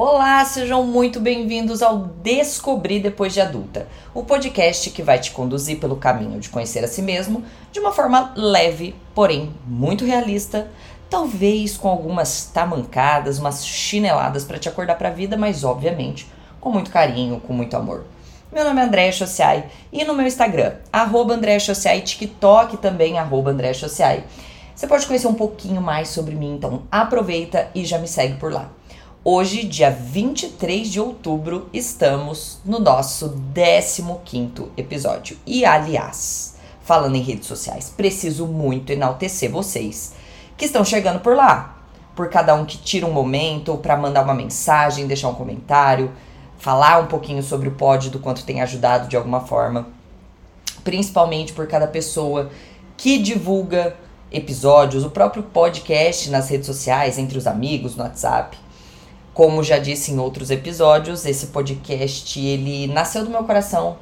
Olá, sejam muito bem-vindos ao Descobrir Depois de Adulta, o podcast que vai te conduzir pelo caminho de conhecer a si mesmo de uma forma leve, porém muito realista, talvez com algumas tamancadas, umas chineladas para te acordar para a vida, mas obviamente com muito carinho, com muito amor. Meu nome é Andréa Chociai e no meu Instagram, arroba Andréa Chociai, TikTok também, arroba Chociai. Você pode conhecer um pouquinho mais sobre mim, então aproveita e já me segue por lá. Hoje, dia 23 de outubro, estamos no nosso 15 episódio. E aliás, falando em redes sociais, preciso muito enaltecer vocês que estão chegando por lá. Por cada um que tira um momento para mandar uma mensagem, deixar um comentário, falar um pouquinho sobre o pod, do quanto tem ajudado de alguma forma. Principalmente por cada pessoa que divulga episódios, o próprio podcast nas redes sociais, entre os amigos, no WhatsApp. Como já disse em outros episódios, esse podcast ele nasceu do meu coração,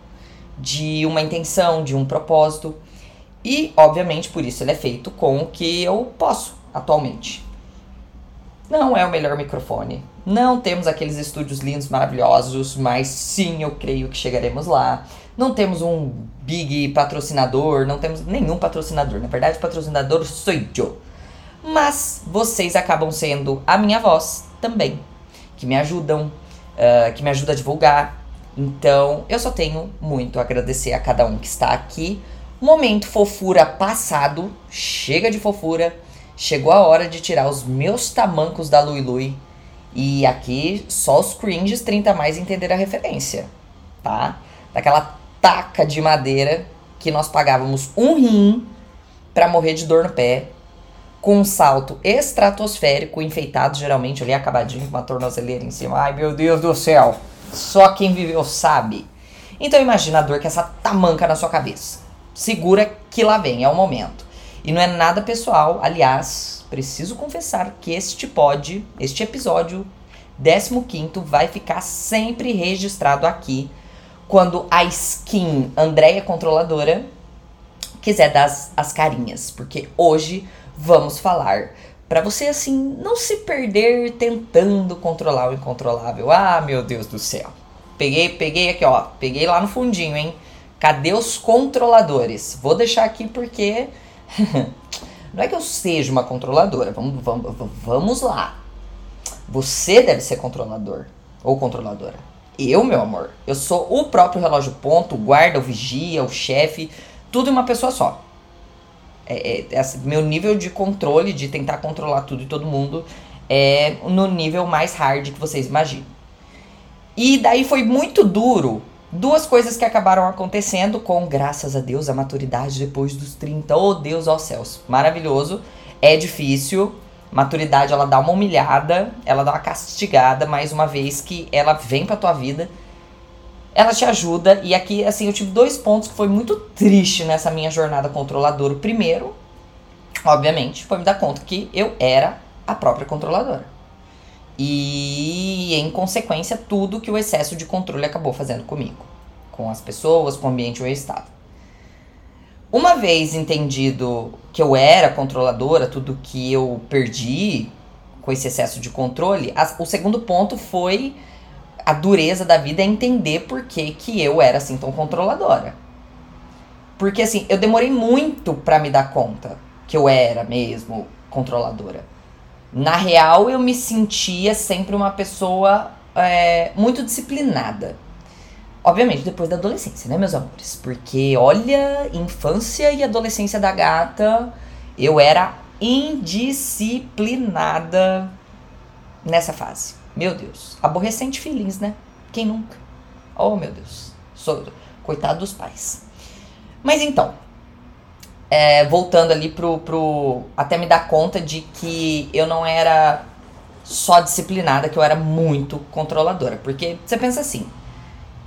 de uma intenção, de um propósito. E, obviamente, por isso ele é feito com o que eu posso atualmente. Não é o melhor microfone. Não temos aqueles estúdios lindos, maravilhosos, mas sim, eu creio que chegaremos lá. Não temos um big patrocinador, não temos nenhum patrocinador. Na verdade, patrocinador sou eu. Mas vocês acabam sendo a minha voz também que me ajudam, uh, que me ajuda a divulgar. Então, eu só tenho muito a agradecer a cada um que está aqui. Momento fofura passado, chega de fofura. Chegou a hora de tirar os meus tamancos da Lui Lui. E aqui só os cringes 30 mais entender a referência, tá? Daquela taca de madeira que nós pagávamos um rim para morrer de dor no pé com um salto estratosférico, enfeitado geralmente ali acabadinho com uma tornozeleira em cima. Ai meu Deus do céu! Só quem viveu sabe. Então imagina a dor que essa tamanca na sua cabeça. Segura que lá vem, é o momento. E não é nada pessoal, aliás, preciso confessar que este pod, este episódio 15 vai ficar sempre registrado aqui quando a skin Andréia Controladora quiser dar as, as carinhas, porque hoje vamos falar. Para você assim não se perder tentando controlar o incontrolável. Ah, meu Deus do céu. Peguei, peguei aqui, ó, peguei lá no fundinho, hein? Cadê os controladores? Vou deixar aqui porque não é que eu seja uma controladora. Vamos, vamos, vamos lá. Você deve ser controlador ou controladora. Eu, meu amor, eu sou o próprio relógio ponto, o guarda, o vigia, o chefe, tudo em uma pessoa só. É, é, meu nível de controle, de tentar controlar tudo e todo mundo, é no nível mais hard que vocês imaginam. E daí foi muito duro. Duas coisas que acabaram acontecendo com, graças a Deus, a maturidade depois dos 30. Oh, Deus, ó oh, céus. Maravilhoso. É difícil. Maturidade, ela dá uma humilhada, ela dá uma castigada, mais uma vez que ela vem pra tua vida ela te ajuda. E aqui, assim, eu tive dois pontos que foi muito triste nessa minha jornada controladora. O primeiro, obviamente, foi me dar conta que eu era a própria controladora. E, em consequência, tudo que o excesso de controle acabou fazendo comigo, com as pessoas, com o ambiente onde eu estava. Uma vez entendido que eu era controladora, tudo que eu perdi com esse excesso de controle, a, o segundo ponto foi a dureza da vida é entender por que, que eu era assim tão controladora. Porque assim, eu demorei muito para me dar conta que eu era mesmo controladora. Na real, eu me sentia sempre uma pessoa é, muito disciplinada. Obviamente, depois da adolescência, né, meus amores? Porque, olha, infância e adolescência da gata, eu era indisciplinada nessa fase. Meu Deus. Aborrecente feliz, né? Quem nunca? Oh, meu Deus. Sou, coitado dos pais. Mas então, é, voltando ali pro, pro. Até me dar conta de que eu não era só disciplinada, que eu era muito controladora. Porque você pensa assim: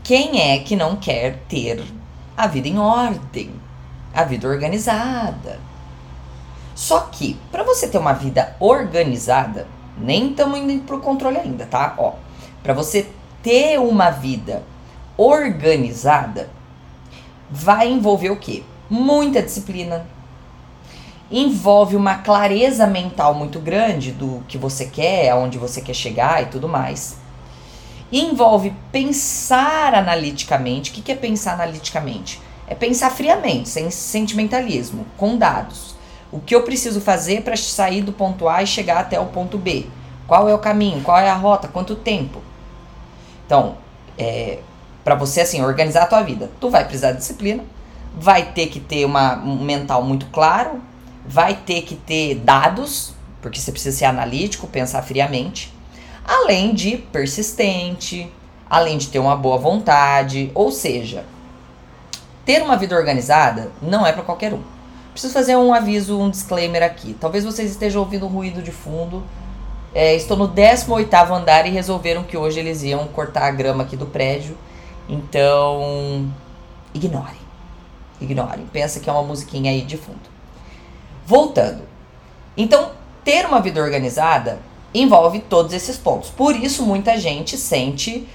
quem é que não quer ter a vida em ordem? A vida organizada? Só que, para você ter uma vida organizada, nem estamos indo pro controle ainda, tá? Ó, para você ter uma vida organizada, vai envolver o quê? Muita disciplina. Envolve uma clareza mental muito grande do que você quer, aonde você quer chegar e tudo mais. envolve pensar analiticamente. O que é pensar analiticamente? É pensar friamente, sem sentimentalismo, com dados. O que eu preciso fazer para sair do ponto A e chegar até o ponto B? Qual é o caminho? Qual é a rota? Quanto tempo? Então, é, para você assim organizar a tua vida, tu vai precisar de disciplina, vai ter que ter uma, um mental muito claro, vai ter que ter dados, porque você precisa ser analítico, pensar friamente, além de persistente, além de ter uma boa vontade, ou seja, ter uma vida organizada não é para qualquer um. Preciso fazer um aviso, um disclaimer aqui. Talvez vocês estejam ouvindo ruído de fundo. É, estou no 18 andar e resolveram que hoje eles iam cortar a grama aqui do prédio. Então, ignorem. Ignorem. Pensa que é uma musiquinha aí de fundo. Voltando. Então, ter uma vida organizada envolve todos esses pontos. Por isso, muita gente sente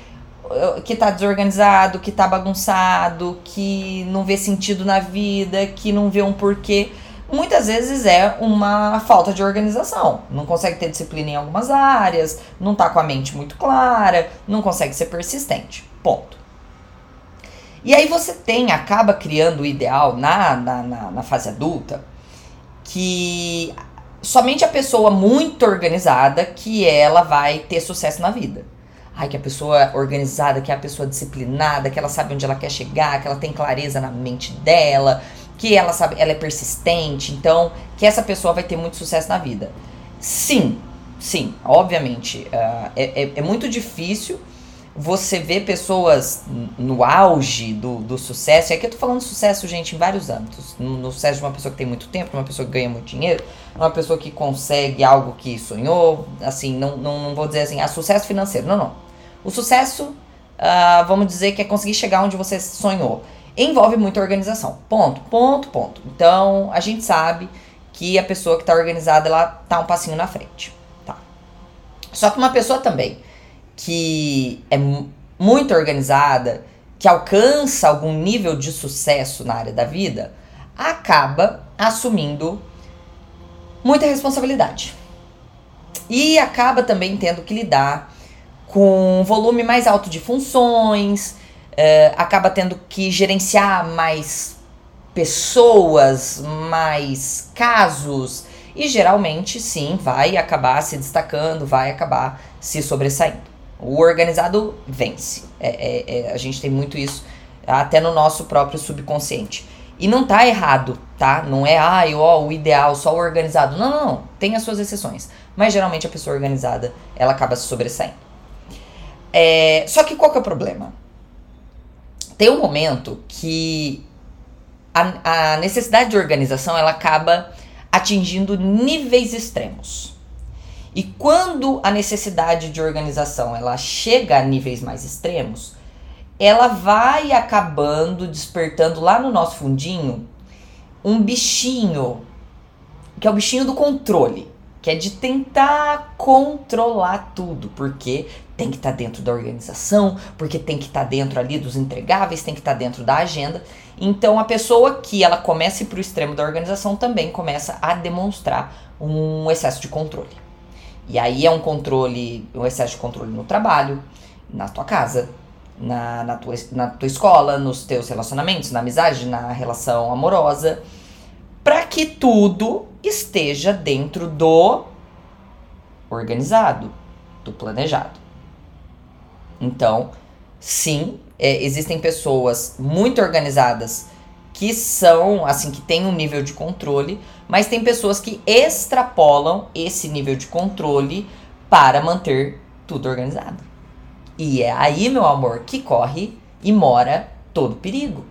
que tá desorganizado, que tá bagunçado, que não vê sentido na vida, que não vê um porquê. Muitas vezes é uma falta de organização. Não consegue ter disciplina em algumas áreas, não tá com a mente muito clara, não consegue ser persistente. Ponto. E aí você tem, acaba criando o ideal na, na, na, na fase adulta, que somente a pessoa muito organizada que ela vai ter sucesso na vida. Ai, que a pessoa organizada, que é a pessoa disciplinada, que ela sabe onde ela quer chegar, que ela tem clareza na mente dela, que ela sabe, ela é persistente, então, que essa pessoa vai ter muito sucesso na vida. Sim, sim, obviamente. Uh, é, é, é muito difícil você vê pessoas no auge do, do sucesso, e aqui eu tô falando sucesso, gente, em vários âmbitos. No, no, sucesso de uma pessoa que tem muito tempo, de uma pessoa que ganha muito dinheiro, uma pessoa que consegue algo que sonhou, assim, não, não, não vou dizer assim, ah, sucesso financeiro, não, não. O sucesso, uh, vamos dizer que é conseguir chegar onde você sonhou. Envolve muita organização. Ponto, ponto, ponto. Então, a gente sabe que a pessoa que está organizada, ela tá um passinho na frente, tá? Só que uma pessoa também que é muito organizada, que alcança algum nível de sucesso na área da vida, acaba assumindo muita responsabilidade. E acaba também tendo que lidar com um volume mais alto de funções, é, acaba tendo que gerenciar mais pessoas, mais casos, e geralmente sim vai acabar se destacando, vai acabar se sobressaindo. O organizado vence. É, é, é, a gente tem muito isso até no nosso próprio subconsciente. E não tá errado, tá? Não é, ah, ó, o ideal, só o organizado. Não, não, não. Tem as suas exceções. Mas geralmente a pessoa organizada, ela acaba se sobressaindo. É, só que qual que é o problema? Tem um momento que a, a necessidade de organização, ela acaba atingindo níveis extremos. E quando a necessidade de organização ela chega a níveis mais extremos, ela vai acabando despertando lá no nosso fundinho um bichinho, que é o bichinho do controle, que é de tentar controlar tudo, porque tem que estar tá dentro da organização, porque tem que estar tá dentro ali dos entregáveis, tem que estar tá dentro da agenda. Então a pessoa que ela começa para o extremo da organização também começa a demonstrar um excesso de controle. E aí é um controle, um excesso de controle no trabalho, na tua casa, na, na, tua, na tua escola, nos teus relacionamentos, na amizade, na relação amorosa, para que tudo esteja dentro do organizado, do planejado. Então, sim, é, existem pessoas muito organizadas que são, assim, que têm um nível de controle, mas tem pessoas que extrapolam esse nível de controle para manter tudo organizado. E é aí, meu amor, que corre e mora todo perigo.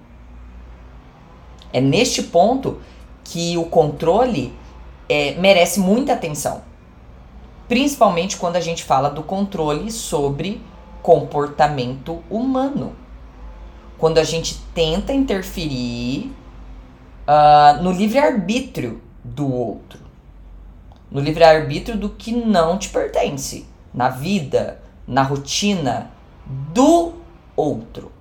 É neste ponto que o controle é, merece muita atenção. Principalmente quando a gente fala do controle sobre comportamento humano quando a gente tenta interferir uh, no livre-arbítrio do outro, no livre-arbítrio do que não te pertence, na vida, na rotina do outro,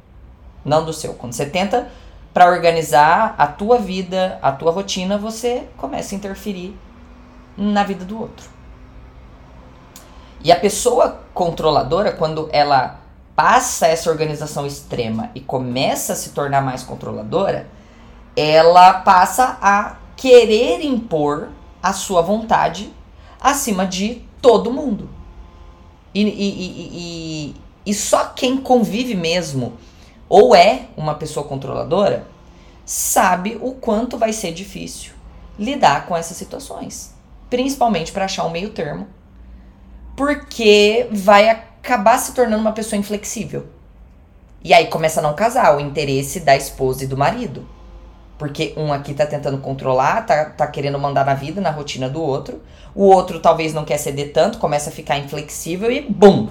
não do seu. Quando você tenta para organizar a tua vida, a tua rotina, você começa a interferir na vida do outro. E a pessoa controladora, quando ela passa essa organização extrema e começa a se tornar mais controladora, ela passa a querer impor a sua vontade acima de todo mundo. E, e, e, e, só quem convive mesmo ou é uma pessoa controladora sabe o quanto vai ser difícil lidar com essas situações, principalmente para achar um meio termo, porque vai acabar se tornando uma pessoa inflexível. E aí começa a não casar o interesse da esposa e do marido. Porque um aqui tá tentando controlar, tá, tá querendo mandar na vida, na rotina do outro. O outro talvez não quer ceder tanto, começa a ficar inflexível e bum!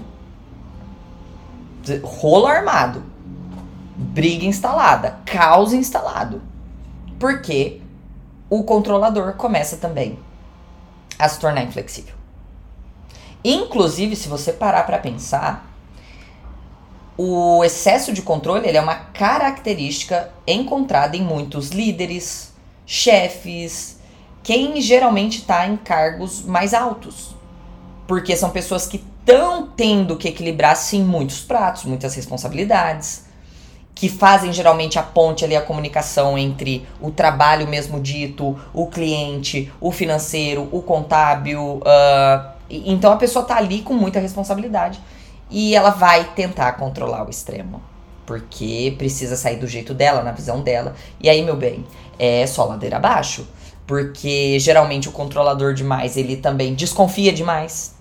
Rolo armado. Briga instalada. Caos instalado. Porque o controlador começa também a se tornar inflexível. Inclusive, se você parar para pensar, o excesso de controle é uma característica encontrada em muitos líderes, chefes, quem geralmente está em cargos mais altos. Porque são pessoas que estão tendo que equilibrar, sim, muitos pratos, muitas responsabilidades, que fazem geralmente a ponte ali, a comunicação entre o trabalho mesmo dito, o cliente, o financeiro, o contábil. Uh, então a pessoa tá ali com muita responsabilidade e ela vai tentar controlar o extremo. Porque precisa sair do jeito dela, na visão dela. E aí, meu bem, é só ladeira abaixo. Porque geralmente o controlador demais, ele também desconfia demais.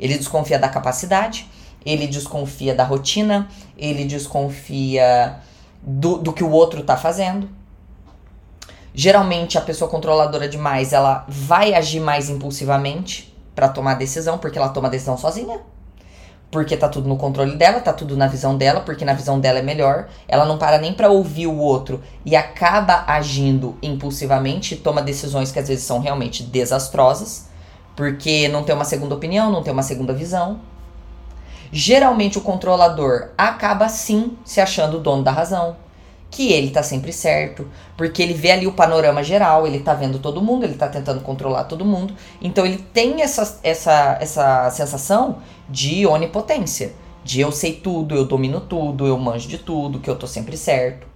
Ele desconfia da capacidade, ele desconfia da rotina, ele desconfia do, do que o outro tá fazendo. Geralmente a pessoa controladora demais, ela vai agir mais impulsivamente para tomar decisão, porque ela toma decisão sozinha porque tá tudo no controle dela, tá tudo na visão dela, porque na visão dela é melhor. Ela não para nem para ouvir o outro e acaba agindo impulsivamente, toma decisões que às vezes são realmente desastrosas, porque não tem uma segunda opinião, não tem uma segunda visão. Geralmente o controlador acaba sim se achando o dono da razão que ele tá sempre certo, porque ele vê ali o panorama geral, ele tá vendo todo mundo, ele tá tentando controlar todo mundo. Então ele tem essa, essa, essa sensação de onipotência, de eu sei tudo, eu domino tudo, eu manjo de tudo, que eu tô sempre certo.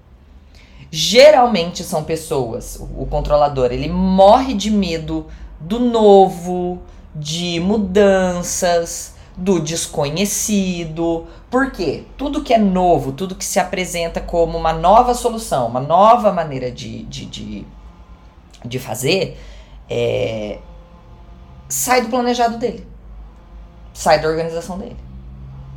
Geralmente são pessoas, o controlador, ele morre de medo do novo, de mudanças, do desconhecido. Por quê? Tudo que é novo, tudo que se apresenta como uma nova solução, uma nova maneira de, de, de, de fazer, é, sai do planejado dele. Sai da organização dele.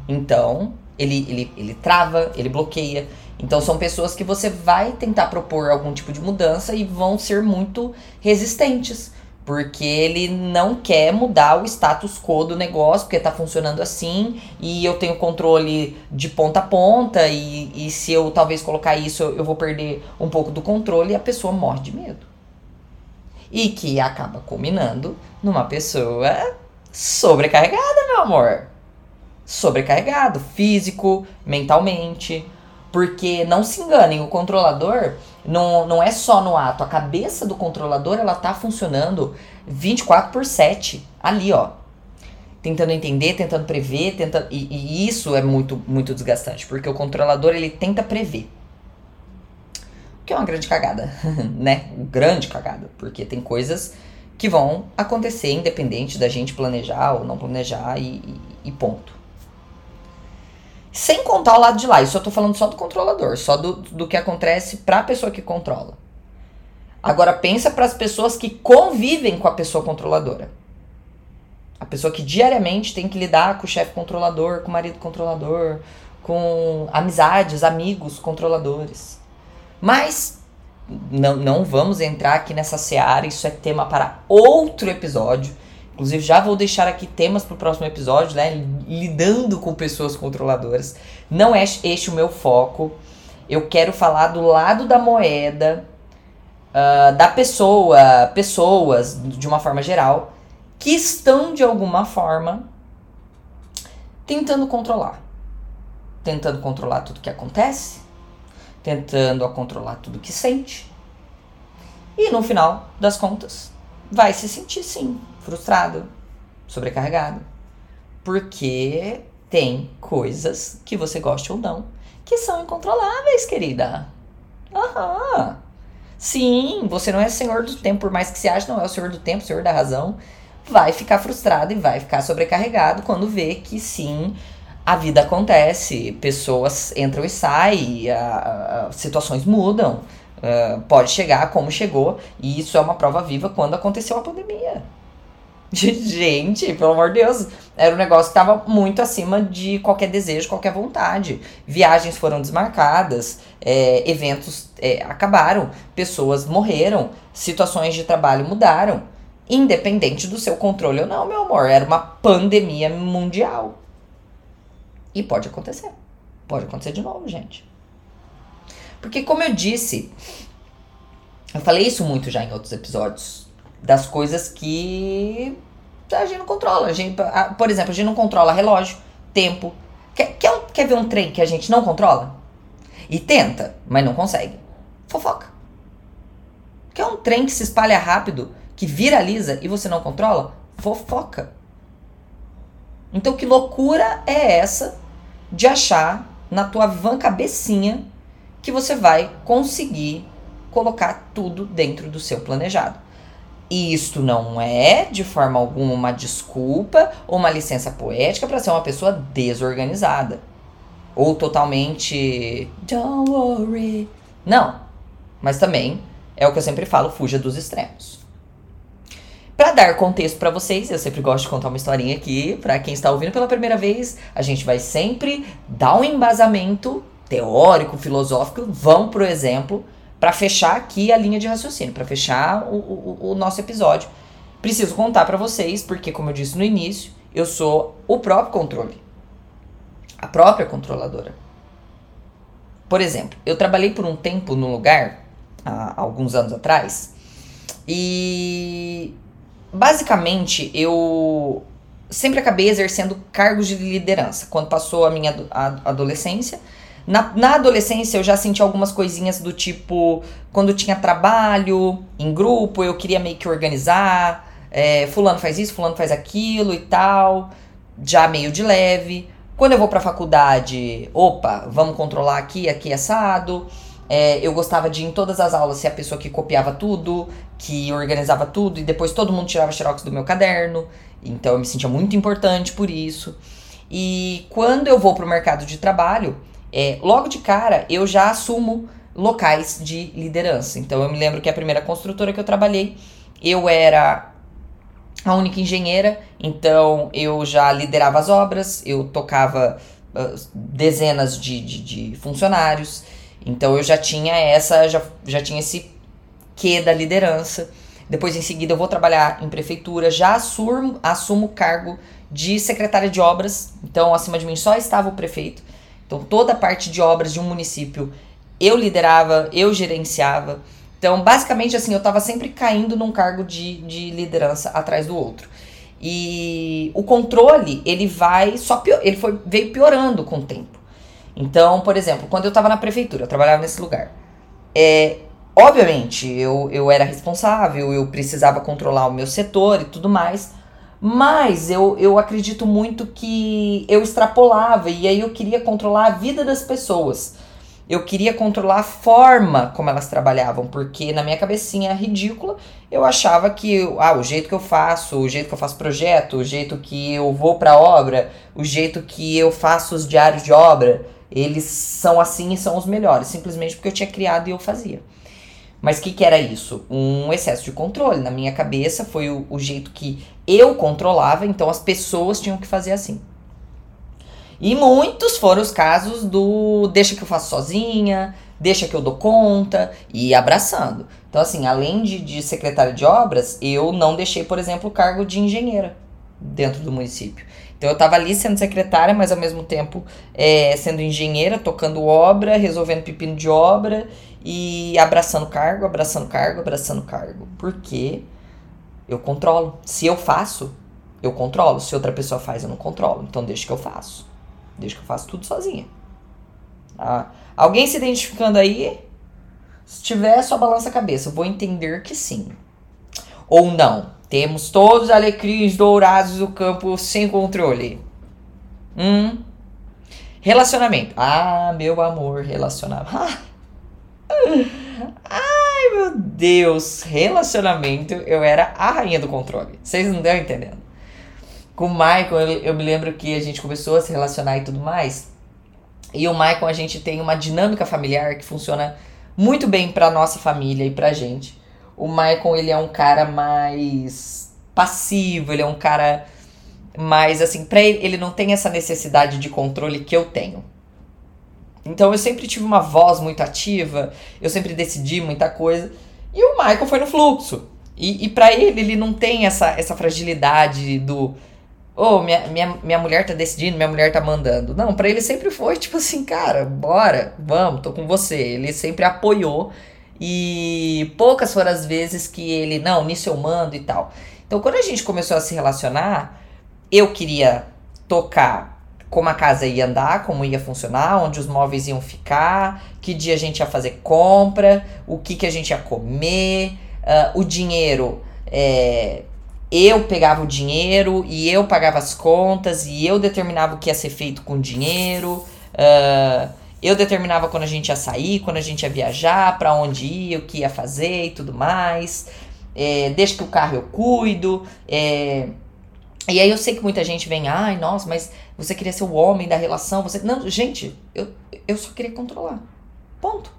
Então, ele, ele, ele trava, ele bloqueia. Então, são pessoas que você vai tentar propor algum tipo de mudança e vão ser muito resistentes porque ele não quer mudar o status quo do negócio, porque tá funcionando assim, e eu tenho controle de ponta a ponta, e, e se eu talvez colocar isso, eu, eu vou perder um pouco do controle, e a pessoa morre de medo. E que acaba culminando numa pessoa sobrecarregada, meu amor. Sobrecarregado, físico, mentalmente. Porque não se enganem, o controlador não, não é só no ato. A cabeça do controlador, ela tá funcionando 24 por 7. Ali, ó. Tentando entender, tentando prever, tentando... E, e isso é muito, muito desgastante. Porque o controlador, ele tenta prever. O que é uma grande cagada, né? Grande cagada. Porque tem coisas que vão acontecer independente da gente planejar ou não planejar e, e, e ponto. Sem contar o lado de lá. Isso eu tô falando só do controlador, só do, do que acontece pra pessoa que controla. Agora pensa para as pessoas que convivem com a pessoa controladora. A pessoa que diariamente tem que lidar com o chefe controlador, com o marido controlador, com amizades, amigos controladores. Mas não, não vamos entrar aqui nessa seara, isso é tema para outro episódio. Inclusive, já vou deixar aqui temas para o próximo episódio, né? Lidando com pessoas controladoras. Não é este o meu foco. Eu quero falar do lado da moeda, uh, da pessoa, pessoas, de uma forma geral, que estão de alguma forma tentando controlar. Tentando controlar tudo que acontece, tentando controlar tudo que sente. E no final das contas, vai se sentir sim frustrado, sobrecarregado. Porque tem coisas que você goste ou não que são incontroláveis, querida. Aham. Sim, você não é senhor do tempo, por mais que você ache não é o senhor do tempo, senhor da razão. Vai ficar frustrado e vai ficar sobrecarregado quando vê que sim, a vida acontece, pessoas entram e saem, a, a, situações mudam. Uh, pode chegar como chegou, e isso é uma prova viva quando aconteceu a pandemia. Gente, pelo amor de Deus, era um negócio que estava muito acima de qualquer desejo, qualquer vontade. Viagens foram desmarcadas, é, eventos é, acabaram, pessoas morreram, situações de trabalho mudaram. Independente do seu controle ou não, meu amor, era uma pandemia mundial. E pode acontecer. Pode acontecer de novo, gente. Porque, como eu disse, eu falei isso muito já em outros episódios, das coisas que a gente não controla. A gente, por exemplo, a gente não controla relógio, tempo. Quer, quer, quer ver um trem que a gente não controla? E tenta, mas não consegue. Fofoca. Quer um trem que se espalha rápido, que viraliza e você não controla? Fofoca. Então, que loucura é essa de achar na tua van cabecinha que você vai conseguir colocar tudo dentro do seu planejado. E isto não é, de forma alguma, uma desculpa ou uma licença poética para ser uma pessoa desorganizada. Ou totalmente. Don't worry. Não. Mas também é o que eu sempre falo: fuja dos extremos. Para dar contexto para vocês, eu sempre gosto de contar uma historinha aqui. Para quem está ouvindo pela primeira vez, a gente vai sempre dar um embasamento teórico, filosófico. Vamos pro exemplo para fechar aqui a linha de raciocínio, para fechar o, o, o, nosso episódio. Preciso contar para vocês, porque, como eu disse no início, eu sou o próprio controle, a própria controladora. Por exemplo, eu trabalhei por um tempo num lugar, há alguns anos atrás, e basicamente, eu sempre acabei exercendo cargos de liderança. Quando passou a minha adolescência, na, na adolescência eu já senti algumas coisinhas do tipo, quando tinha trabalho em grupo, eu queria meio que organizar, é, fulano faz isso, fulano faz aquilo e tal, já meio de leve. Quando eu vou pra faculdade, opa, vamos controlar aqui, aqui assado. É, eu gostava de ir em todas as aulas ser a pessoa que copiava tudo, que organizava tudo e depois todo mundo tirava xerox do meu caderno. Então eu me sentia muito importante por isso. E quando eu vou para o mercado de trabalho, é, logo de cara eu já assumo locais de liderança. Então eu me lembro que a primeira construtora que eu trabalhei, eu era a única engenheira, então eu já liderava as obras, eu tocava uh, dezenas de, de, de funcionários. Então eu já tinha essa, já, já tinha esse quê da liderança. Depois, em seguida, eu vou trabalhar em prefeitura, já assumo, assumo o cargo de secretária de obras. Então, acima de mim só estava o prefeito. Então, toda a parte de obras de um município eu liderava, eu gerenciava. Então, basicamente, assim, eu estava sempre caindo num cargo de, de liderança atrás do outro. E o controle, ele vai só pior, ele foi, veio piorando com o tempo. Então, por exemplo, quando eu estava na prefeitura, eu trabalhava nesse lugar. É, obviamente, eu, eu era responsável, eu precisava controlar o meu setor e tudo mais. Mas eu, eu acredito muito que eu extrapolava e aí eu queria controlar a vida das pessoas. Eu queria controlar a forma como elas trabalhavam, porque na minha cabecinha ridícula eu achava que ah, o jeito que eu faço, o jeito que eu faço projeto, o jeito que eu vou para obra, o jeito que eu faço os diários de obra, eles são assim e são os melhores, simplesmente porque eu tinha criado e eu fazia. Mas o que, que era isso? Um excesso de controle. Na minha cabeça foi o, o jeito que eu controlava, então as pessoas tinham que fazer assim. E muitos foram os casos do deixa que eu faço sozinha, deixa que eu dou conta e abraçando. Então, assim, além de, de secretária de obras, eu não deixei, por exemplo, o cargo de engenheira dentro do município. Então eu estava ali sendo secretária, mas ao mesmo tempo é, sendo engenheira, tocando obra, resolvendo pepino de obra e abraçando cargo, abraçando cargo, abraçando cargo. Porque eu controlo. Se eu faço, eu controlo. Se outra pessoa faz, eu não controlo. Então deixa que eu faço. Deixa que eu faço tudo sozinha. Ah, alguém se identificando aí? Se tiver, só balança a cabeça. Eu vou entender que sim. Ou não. Temos todos os alecrins dourados do campo sem controle. Hum. Relacionamento. Ah, meu amor, relacionamento. Ai, meu Deus. Relacionamento, eu era a rainha do controle. Vocês não estão entendendo. Com o Michael, eu, eu me lembro que a gente começou a se relacionar e tudo mais. E o Michael, a gente tem uma dinâmica familiar que funciona muito bem pra nossa família e pra gente. O Michael, ele é um cara mais passivo, ele é um cara mais assim, pra ele, ele não tem essa necessidade de controle que eu tenho. Então eu sempre tive uma voz muito ativa, eu sempre decidi muita coisa. E o Michael foi no fluxo. E, e para ele, ele não tem essa, essa fragilidade do. Oh, minha, minha, minha mulher tá decidindo, minha mulher tá mandando. Não, para ele sempre foi tipo assim, cara, bora, vamos, tô com você. Ele sempre apoiou. E poucas foram as vezes que ele, não, nisso eu mando e tal. Então quando a gente começou a se relacionar, eu queria tocar como a casa ia andar, como ia funcionar, onde os móveis iam ficar, que dia a gente ia fazer compra, o que, que a gente ia comer, uh, o dinheiro. É, eu pegava o dinheiro e eu pagava as contas e eu determinava o que ia ser feito com o dinheiro. Uh, eu determinava quando a gente ia sair, quando a gente ia viajar, para onde ia, o que ia fazer e tudo mais. É, deixa que o carro eu cuido. É, e aí eu sei que muita gente vem, ai, nossa, mas você queria ser o homem da relação, você. Não, gente, eu, eu só queria controlar. Ponto.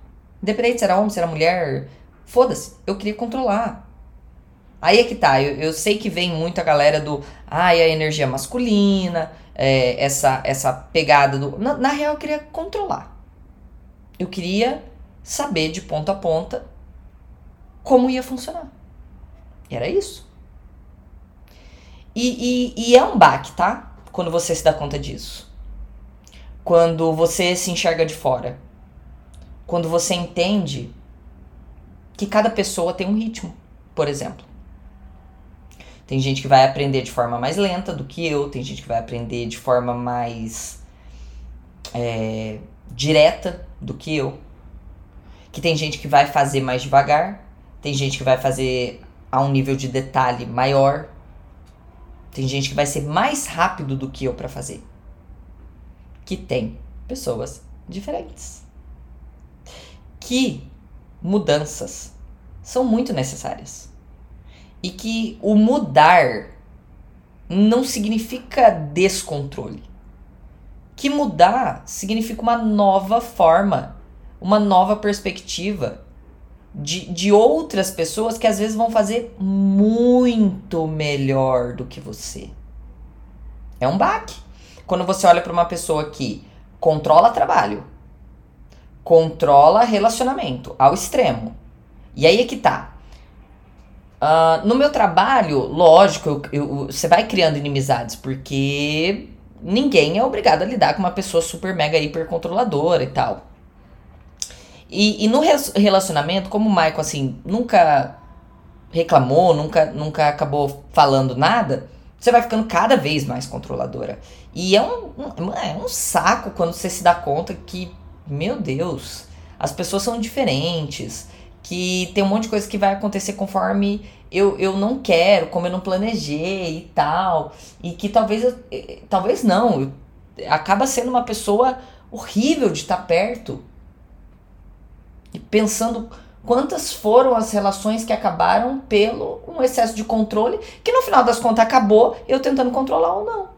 Independente se era homem, se era mulher, foda-se, eu queria controlar. Aí é que tá, eu, eu sei que vem muito a galera do, ai, a energia masculina, é, essa, essa pegada do. Na, na real, eu queria controlar. Eu queria saber de ponta a ponta como ia funcionar. Era isso. E, e, e é um baque, tá? Quando você se dá conta disso. Quando você se enxerga de fora. Quando você entende que cada pessoa tem um ritmo, por exemplo. Tem gente que vai aprender de forma mais lenta do que eu, tem gente que vai aprender de forma mais é, direta do que eu. Que tem gente que vai fazer mais devagar, tem gente que vai fazer a um nível de detalhe maior, tem gente que vai ser mais rápido do que eu para fazer. Que tem pessoas diferentes. Que mudanças são muito necessárias. E que o mudar não significa descontrole. Que mudar significa uma nova forma, uma nova perspectiva de, de outras pessoas que às vezes vão fazer muito melhor do que você. É um baque. Quando você olha para uma pessoa que controla trabalho, controla relacionamento ao extremo. E aí é que tá. Uh, no meu trabalho, lógico, você vai criando inimizades, porque ninguém é obrigado a lidar com uma pessoa super mega hiper controladora e tal. E, e no relacionamento, como o Michael, assim, nunca reclamou, nunca, nunca acabou falando nada, você vai ficando cada vez mais controladora. E é um, um, é um saco quando você se dá conta que, meu Deus, as pessoas são diferentes, que tem um monte de coisa que vai acontecer conforme eu, eu não quero, como eu não planejei e tal. E que talvez eh, talvez não, acaba sendo uma pessoa horrível de estar perto pensando quantas foram as relações que acabaram pelo um excesso de controle, que no final das contas acabou eu tentando controlar ou não.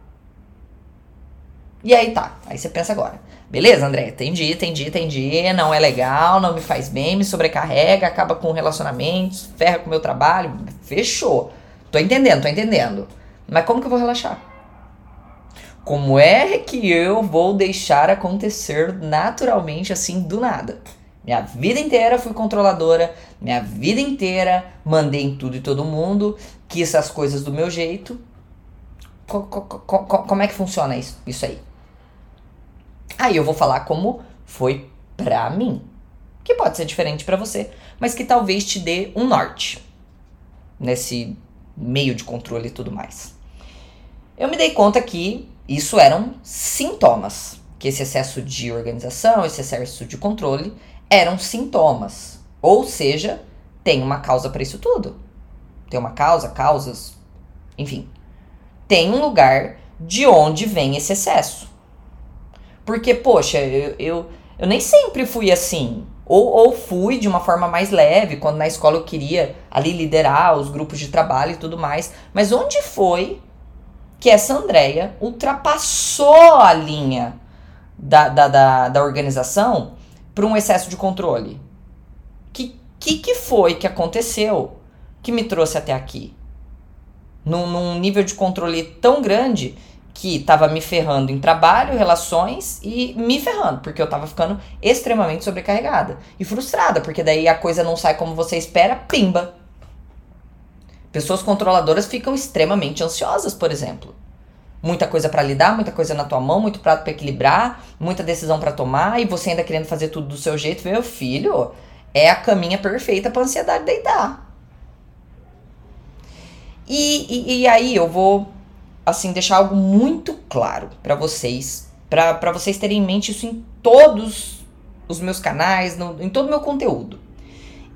E aí tá, aí você pensa agora. Beleza, André, entendi, entendi, entendi. Não é legal, não me faz bem, me sobrecarrega, acaba com relacionamentos, ferra com o meu trabalho. Fechou. Tô entendendo, tô entendendo. Mas como que eu vou relaxar? Como é que eu vou deixar acontecer naturalmente assim do nada? Minha vida inteira fui controladora, minha vida inteira mandei em tudo e todo mundo, quis as coisas do meu jeito. Co co co como é que funciona isso, isso aí? Aí eu vou falar como foi pra mim. Que pode ser diferente para você, mas que talvez te dê um norte nesse meio de controle e tudo mais. Eu me dei conta que isso eram sintomas, que esse excesso de organização, esse excesso de controle eram sintomas. Ou seja, tem uma causa para isso tudo. Tem uma causa, causas, enfim. Tem um lugar de onde vem esse excesso. Porque, poxa, eu, eu, eu nem sempre fui assim. Ou, ou fui de uma forma mais leve, quando na escola eu queria ali liderar os grupos de trabalho e tudo mais. Mas onde foi que essa Andrea ultrapassou a linha da, da, da, da organização para um excesso de controle? Que, que que foi que aconteceu que me trouxe até aqui? Num, num nível de controle tão grande que estava me ferrando em trabalho, relações e me ferrando, porque eu estava ficando extremamente sobrecarregada e frustrada, porque daí a coisa não sai como você espera, pimba. Pessoas controladoras ficam extremamente ansiosas, por exemplo. Muita coisa para lidar, muita coisa na tua mão, muito prato para equilibrar, muita decisão para tomar e você ainda querendo fazer tudo do seu jeito, meu filho, é a caminha perfeita para ansiedade deitar. E, e, e aí eu vou assim, deixar algo muito claro para vocês, para vocês terem em mente isso em todos os meus canais, no, em todo o meu conteúdo.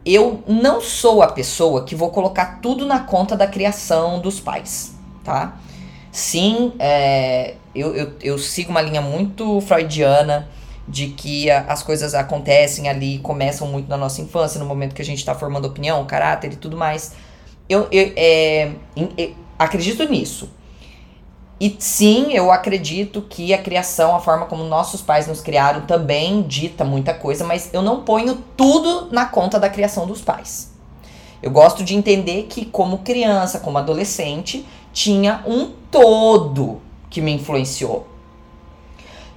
Eu não sou a pessoa que vou colocar tudo na conta da criação dos pais, tá? Sim, é, eu, eu, eu sigo uma linha muito freudiana de que a, as coisas acontecem ali, começam muito na nossa infância, no momento que a gente está formando opinião, caráter e tudo mais. Eu, eu é, eu acredito nisso. E sim, eu acredito que a criação, a forma como nossos pais nos criaram, também dita muita coisa, mas eu não ponho tudo na conta da criação dos pais. Eu gosto de entender que, como criança, como adolescente, tinha um todo que me influenciou.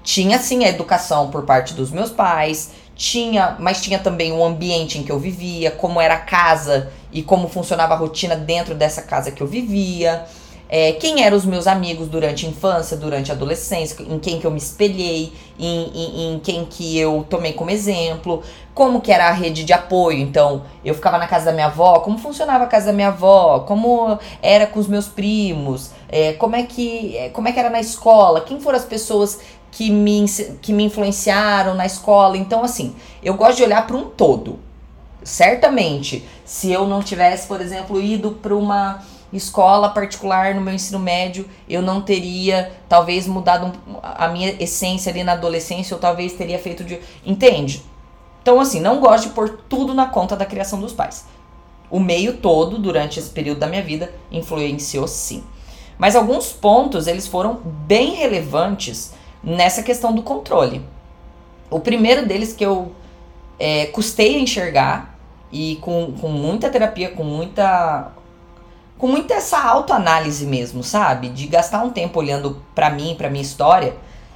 Tinha sim a educação por parte dos meus pais, tinha, mas tinha também o ambiente em que eu vivia, como era a casa e como funcionava a rotina dentro dessa casa que eu vivia é, quem eram os meus amigos durante a infância, durante a adolescência, em quem que eu me espelhei, em, em, em, quem que eu tomei como exemplo, como que era a rede de apoio. Então, eu ficava na casa da minha avó, como funcionava a casa da minha avó, como era com os meus primos, é, como, é que, é, como é que era na escola, quem foram as pessoas que me, que me influenciaram na escola. Então, assim, eu gosto de olhar para um todo. Certamente, se eu não tivesse, por exemplo, ido para uma escola particular no meu ensino médio, eu não teria talvez mudado a minha essência ali na adolescência, ou talvez teria feito de. Entende? Então, assim, não gosto de pôr tudo na conta da criação dos pais. O meio todo, durante esse período da minha vida, influenciou sim. Mas alguns pontos, eles foram bem relevantes nessa questão do controle. O primeiro deles que eu é, custei a enxergar, e com, com muita terapia, com muita com muita essa autoanálise mesmo, sabe? De gastar um tempo olhando para mim, para minha história,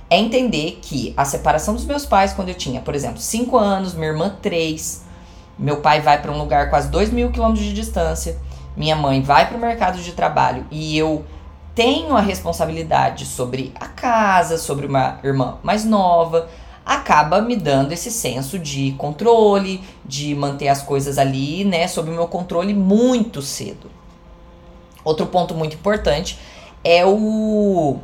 é entender que a separação dos meus pais quando eu tinha, por exemplo, 5 anos, minha irmã 3, meu pai vai para um lugar quase 2 mil quilômetros de distância, minha mãe vai para o mercado de trabalho e eu tenho a responsabilidade sobre a casa, sobre uma irmã mais nova, acaba me dando esse senso de controle, de manter as coisas ali, né, sob o meu controle muito cedo. Outro ponto muito importante é o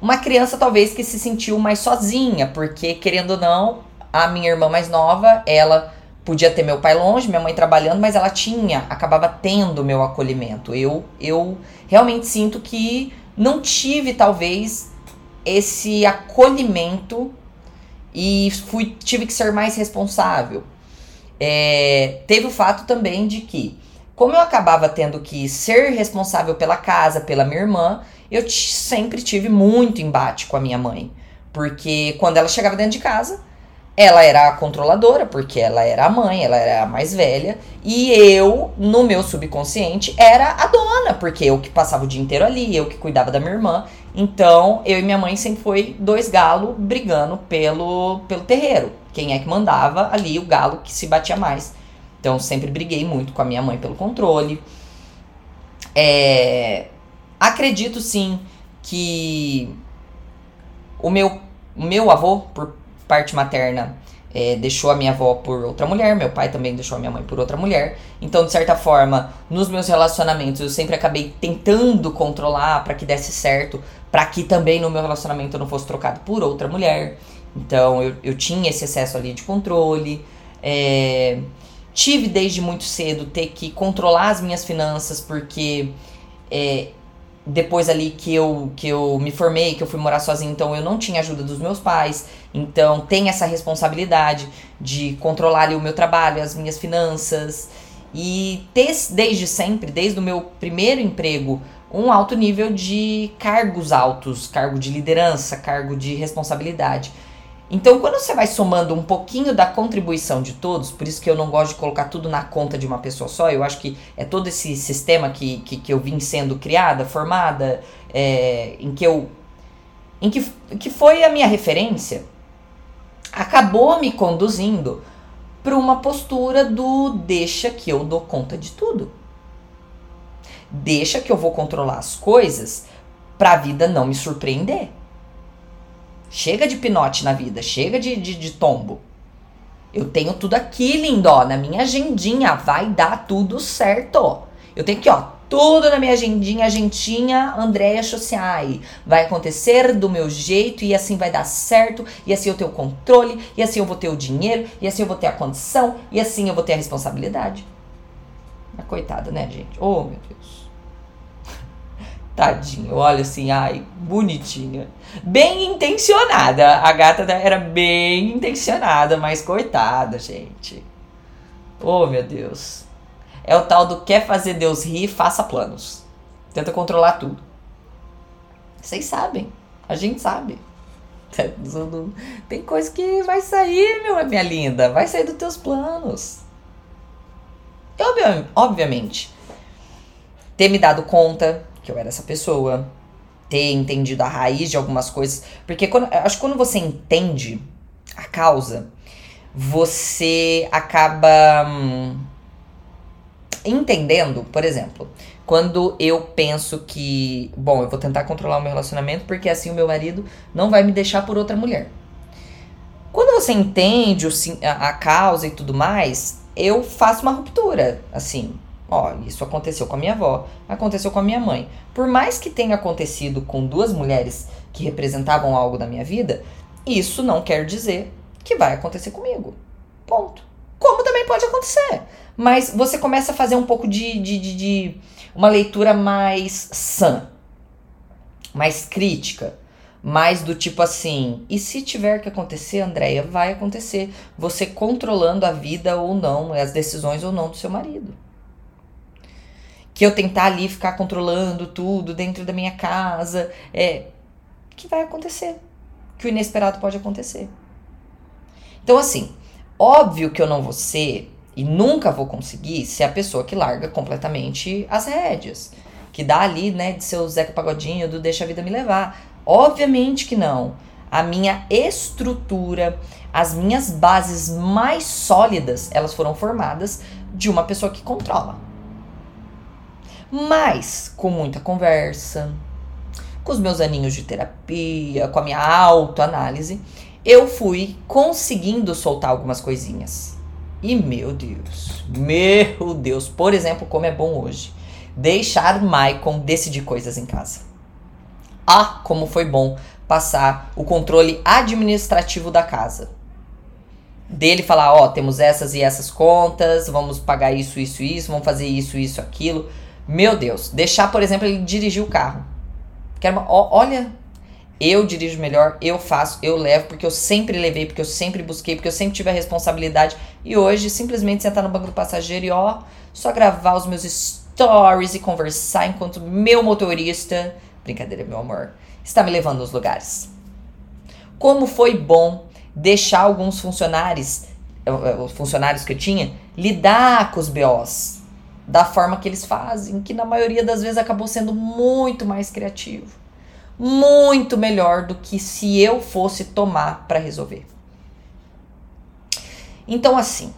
uma criança talvez que se sentiu mais sozinha, porque querendo ou não, a minha irmã mais nova, ela podia ter meu pai longe, minha mãe trabalhando, mas ela tinha, acabava tendo meu acolhimento. Eu eu realmente sinto que não tive talvez esse acolhimento e fui tive que ser mais responsável. É, teve o fato também de que como eu acabava tendo que ser responsável pela casa, pela minha irmã, eu sempre tive muito embate com a minha mãe. Porque quando ela chegava dentro de casa, ela era a controladora, porque ela era a mãe, ela era a mais velha, e eu, no meu subconsciente, era a dona, porque eu que passava o dia inteiro ali, eu que cuidava da minha irmã. Então, eu e minha mãe sempre foi dois galos brigando pelo, pelo terreiro. Quem é que mandava ali, o galo que se batia mais. Então sempre briguei muito com a minha mãe pelo controle. É, acredito sim que o meu, o meu avô, por parte materna, é, deixou a minha avó por outra mulher, meu pai também deixou a minha mãe por outra mulher. Então, de certa forma, nos meus relacionamentos eu sempre acabei tentando controlar para que desse certo, para que também no meu relacionamento eu não fosse trocado por outra mulher. Então, eu, eu tinha esse excesso ali de controle. É, tive desde muito cedo ter que controlar as minhas finanças, porque é, depois ali que eu, que eu me formei, que eu fui morar sozinha, então eu não tinha ajuda dos meus pais. Então tem essa responsabilidade de controlar ali o meu trabalho, as minhas finanças. E ter desde sempre, desde o meu primeiro emprego, um alto nível de cargos altos, cargo de liderança, cargo de responsabilidade. Então, quando você vai somando um pouquinho da contribuição de todos, por isso que eu não gosto de colocar tudo na conta de uma pessoa só, eu acho que é todo esse sistema que, que, que eu vim sendo criada, formada, é, em que eu. em que, que foi a minha referência, acabou me conduzindo para uma postura do deixa que eu dou conta de tudo. Deixa que eu vou controlar as coisas para a vida não me surpreender. Chega de pinote na vida, chega de, de, de tombo. Eu tenho tudo aqui, lindó, na minha agendinha. Vai dar tudo certo. Eu tenho aqui, ó, tudo na minha agendinha, agentinha Andréia Chociai. Vai acontecer do meu jeito e assim vai dar certo, e assim eu tenho o controle, e assim eu vou ter o dinheiro, e assim eu vou ter a condição, e assim eu vou ter a responsabilidade. Coitada, né, gente? Oh, meu Deus. Tadinho, olha assim, ai, bonitinha. Bem intencionada. A gata era bem intencionada, mas coitada, gente. Oh, meu Deus. É o tal do quer fazer Deus rir, faça planos. Tenta controlar tudo. Vocês sabem. A gente sabe. Tem coisa que vai sair, meu, minha linda. Vai sair dos teus planos. E, obviamente, ter me dado conta que eu era essa pessoa, ter entendido a raiz de algumas coisas, porque quando, acho que quando você entende a causa, você acaba hum, entendendo, por exemplo, quando eu penso que, bom, eu vou tentar controlar o meu relacionamento porque assim o meu marido não vai me deixar por outra mulher. Quando você entende o, a, a causa e tudo mais, eu faço uma ruptura, assim, Ó, isso aconteceu com a minha avó, aconteceu com a minha mãe. Por mais que tenha acontecido com duas mulheres que representavam algo da minha vida, isso não quer dizer que vai acontecer comigo. Ponto. Como também pode acontecer. Mas você começa a fazer um pouco de, de, de, de uma leitura mais sã, mais crítica, mais do tipo assim: e se tiver que acontecer, Andréia, vai acontecer. Você controlando a vida ou não, as decisões ou não do seu marido que eu tentar ali ficar controlando tudo dentro da minha casa, é que vai acontecer, que o inesperado pode acontecer. Então assim, óbvio que eu não vou ser e nunca vou conseguir ser a pessoa que larga completamente as rédeas, que dá ali, né, de seu Zeca Pagodinho, do deixa a vida me levar. Obviamente que não. A minha estrutura, as minhas bases mais sólidas, elas foram formadas de uma pessoa que controla. Mas com muita conversa, com os meus aninhos de terapia, com a minha autoanálise, eu fui conseguindo soltar algumas coisinhas. E meu Deus, meu Deus, por exemplo, como é bom hoje deixar Maicon decidir coisas em casa. Ah, como foi bom passar o controle administrativo da casa. Dele falar, ó, oh, temos essas e essas contas, vamos pagar isso, isso, isso, vamos fazer isso, isso, aquilo. Meu Deus, deixar, por exemplo, ele dirigir o carro. Quero uma, ó, olha, eu dirijo melhor, eu faço, eu levo, porque eu sempre levei, porque eu sempre busquei, porque eu sempre tive a responsabilidade. E hoje, simplesmente sentar no banco do passageiro e ó, só gravar os meus stories e conversar enquanto meu motorista, brincadeira, meu amor, está me levando nos lugares. Como foi bom deixar alguns funcionários, eh, eh, os funcionários que eu tinha, lidar com os BOs da forma que eles fazem, que na maioria das vezes acabou sendo muito mais criativo, muito melhor do que se eu fosse tomar para resolver. Então, assim,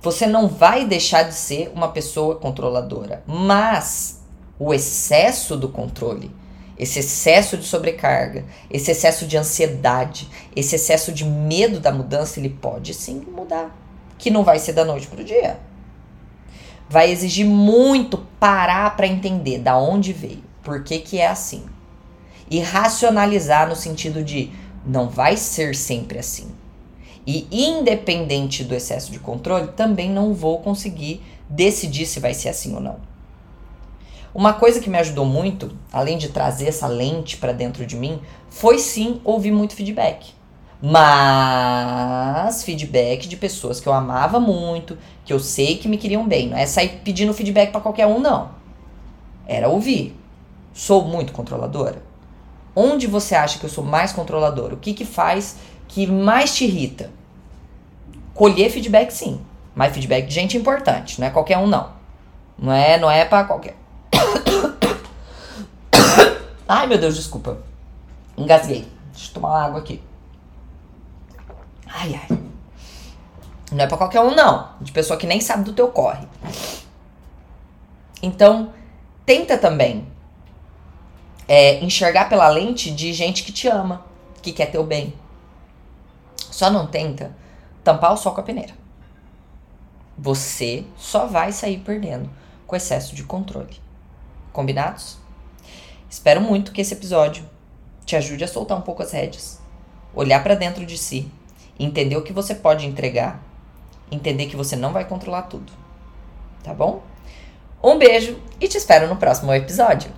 você não vai deixar de ser uma pessoa controladora, mas o excesso do controle, esse excesso de sobrecarga, esse excesso de ansiedade, esse excesso de medo da mudança, ele pode sim mudar, que não vai ser da noite para o dia. Vai exigir muito parar para entender da onde veio, por que, que é assim. E racionalizar no sentido de não vai ser sempre assim. E independente do excesso de controle, também não vou conseguir decidir se vai ser assim ou não. Uma coisa que me ajudou muito, além de trazer essa lente para dentro de mim, foi sim ouvir muito feedback. Mas feedback de pessoas que eu amava muito, que eu sei que me queriam bem. Não é sair pedindo feedback para qualquer um, não. Era ouvir. Sou muito controladora? Onde você acha que eu sou mais controladora? O que que faz que mais te irrita? Colher feedback sim, mas feedback de gente importante, não é qualquer um não. Não é, não é para qualquer. Ai, meu Deus, desculpa. Engasguei. Deixa eu tomar água aqui. Ai, ai. Não é pra qualquer um, não. De pessoa que nem sabe do teu corre. Então, tenta também é, enxergar pela lente de gente que te ama, que quer teu bem. Só não tenta tampar o sol com a peneira. Você só vai sair perdendo com excesso de controle. Combinados? Espero muito que esse episódio te ajude a soltar um pouco as rédeas, olhar para dentro de si, entender o que você pode entregar, entender que você não vai controlar tudo. Tá bom? Um beijo e te espero no próximo episódio.